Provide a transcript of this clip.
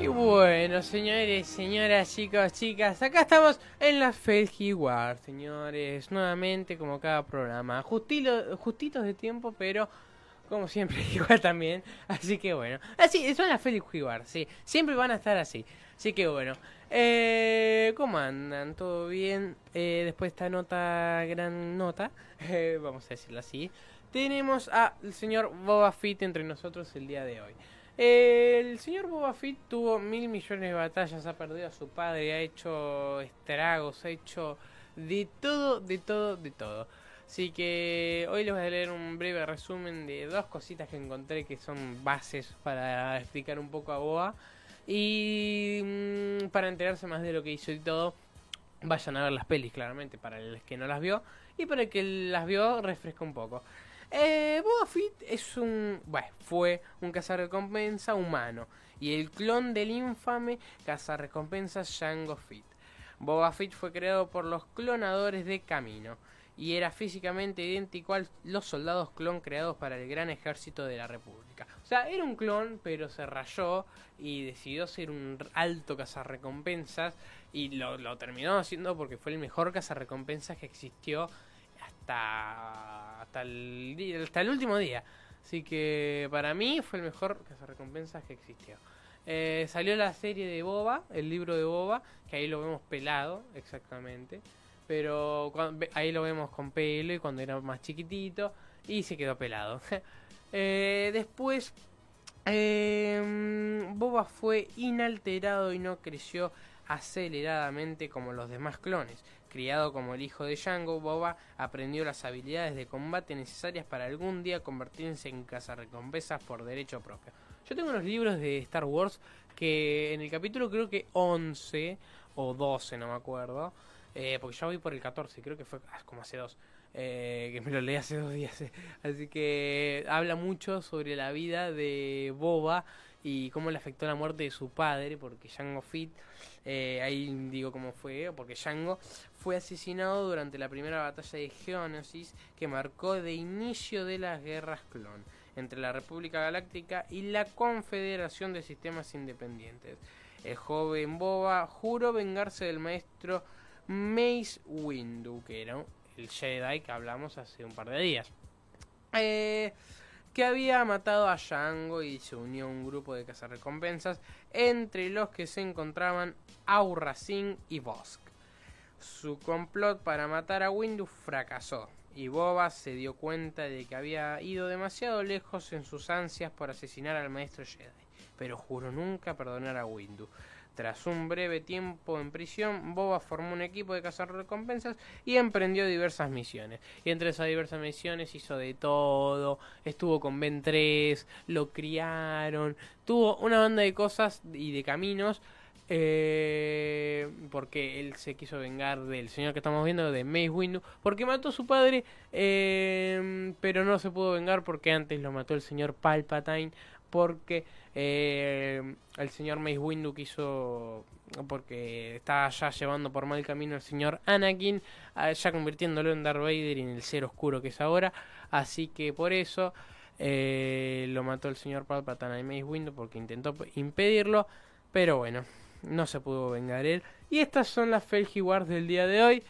Y bueno, señores, señoras, chicos, chicas, acá estamos en la Felgi War, señores, nuevamente como cada programa, justitos de tiempo, pero como siempre igual también, así que bueno, así, son las Felgi War, sí, siempre van a estar así, así que bueno, eh, ¿cómo andan? ¿Todo bien? Eh, después de esta nota, gran nota, eh, vamos a decirlo así, tenemos al señor Boba Fett entre nosotros el día de hoy. El señor Boba Fett tuvo mil millones de batallas, ha perdido a su padre, ha hecho estragos, ha hecho de todo, de todo, de todo. Así que hoy les voy a leer un breve resumen de dos cositas que encontré que son bases para explicar un poco a Boba. Y mm, para enterarse más de lo que hizo y todo, vayan a ver las pelis claramente para el que no las vio. Y para el que las vio, refresca un poco. Eh, Boba Fett es un. Bueno, fue un cazarrecompensa humano. Y el clon del infame cazarrecompensa Jango Fett. Boba Fett fue creado por los clonadores de Camino. Y era físicamente idéntico a los soldados clon creados para el gran ejército de la República. O sea, era un clon, pero se rayó y decidió ser un alto cazarrecompensas. Y lo, lo terminó haciendo porque fue el mejor cazarrecompensas que existió hasta, hasta, el, hasta el último día. Así que para mí fue el mejor recompensas que existió. Eh, salió la serie de Boba, el libro de Boba, que ahí lo vemos pelado, exactamente. Pero ahí lo vemos con pelo y cuando era más chiquitito y se quedó pelado. eh, después, eh, Boba fue inalterado y no creció aceleradamente como los demás clones. Criado como el hijo de Django, Boba aprendió las habilidades de combate necesarias para algún día convertirse en cazarrecompensas por derecho propio. Yo tengo unos libros de Star Wars que en el capítulo creo que 11 o 12, no me acuerdo, eh, porque ya voy por el 14, creo que fue ah, como hace dos. Eh, que me lo leí hace dos días. Así que habla mucho sobre la vida de Boba y cómo le afectó la muerte de su padre, porque Django Fett, eh, ahí digo cómo fue, porque Django fue asesinado durante la primera batalla de Geonosis que marcó de inicio de las guerras clon entre la República Galáctica y la Confederación de Sistemas Independientes. El joven Boba juró vengarse del maestro Mace Windu, que era el Jedi que hablamos hace un par de días. Eh, que había matado a Django y se unió a un grupo de cazarrecompensas, entre los que se encontraban Aurra Singh y Bosk. Su complot para matar a Windu fracasó, y Boba se dio cuenta de que había ido demasiado lejos en sus ansias por asesinar al maestro Jedi, pero juró nunca perdonar a Windu. Tras un breve tiempo en prisión, Boba formó un equipo de cazarrecompensas y emprendió diversas misiones. Y entre esas diversas misiones hizo de todo, estuvo con Ben 3, lo criaron, tuvo una banda de cosas y de caminos. Eh, porque él se quiso vengar del señor que estamos viendo, de Mace Windu, porque mató a su padre, eh, pero no se pudo vengar porque antes lo mató el señor Palpatine, porque eh, el señor Mace Windu quiso porque estaba ya llevando por mal camino el señor Anakin, ah, ya convirtiéndolo en Darth Vader y en el ser oscuro que es ahora. Así que por eso eh, lo mató el señor Palpatine y Mace Windu porque intentó impedirlo. Pero bueno, no se pudo vengar él. Y estas son las Felgi Wars del día de hoy.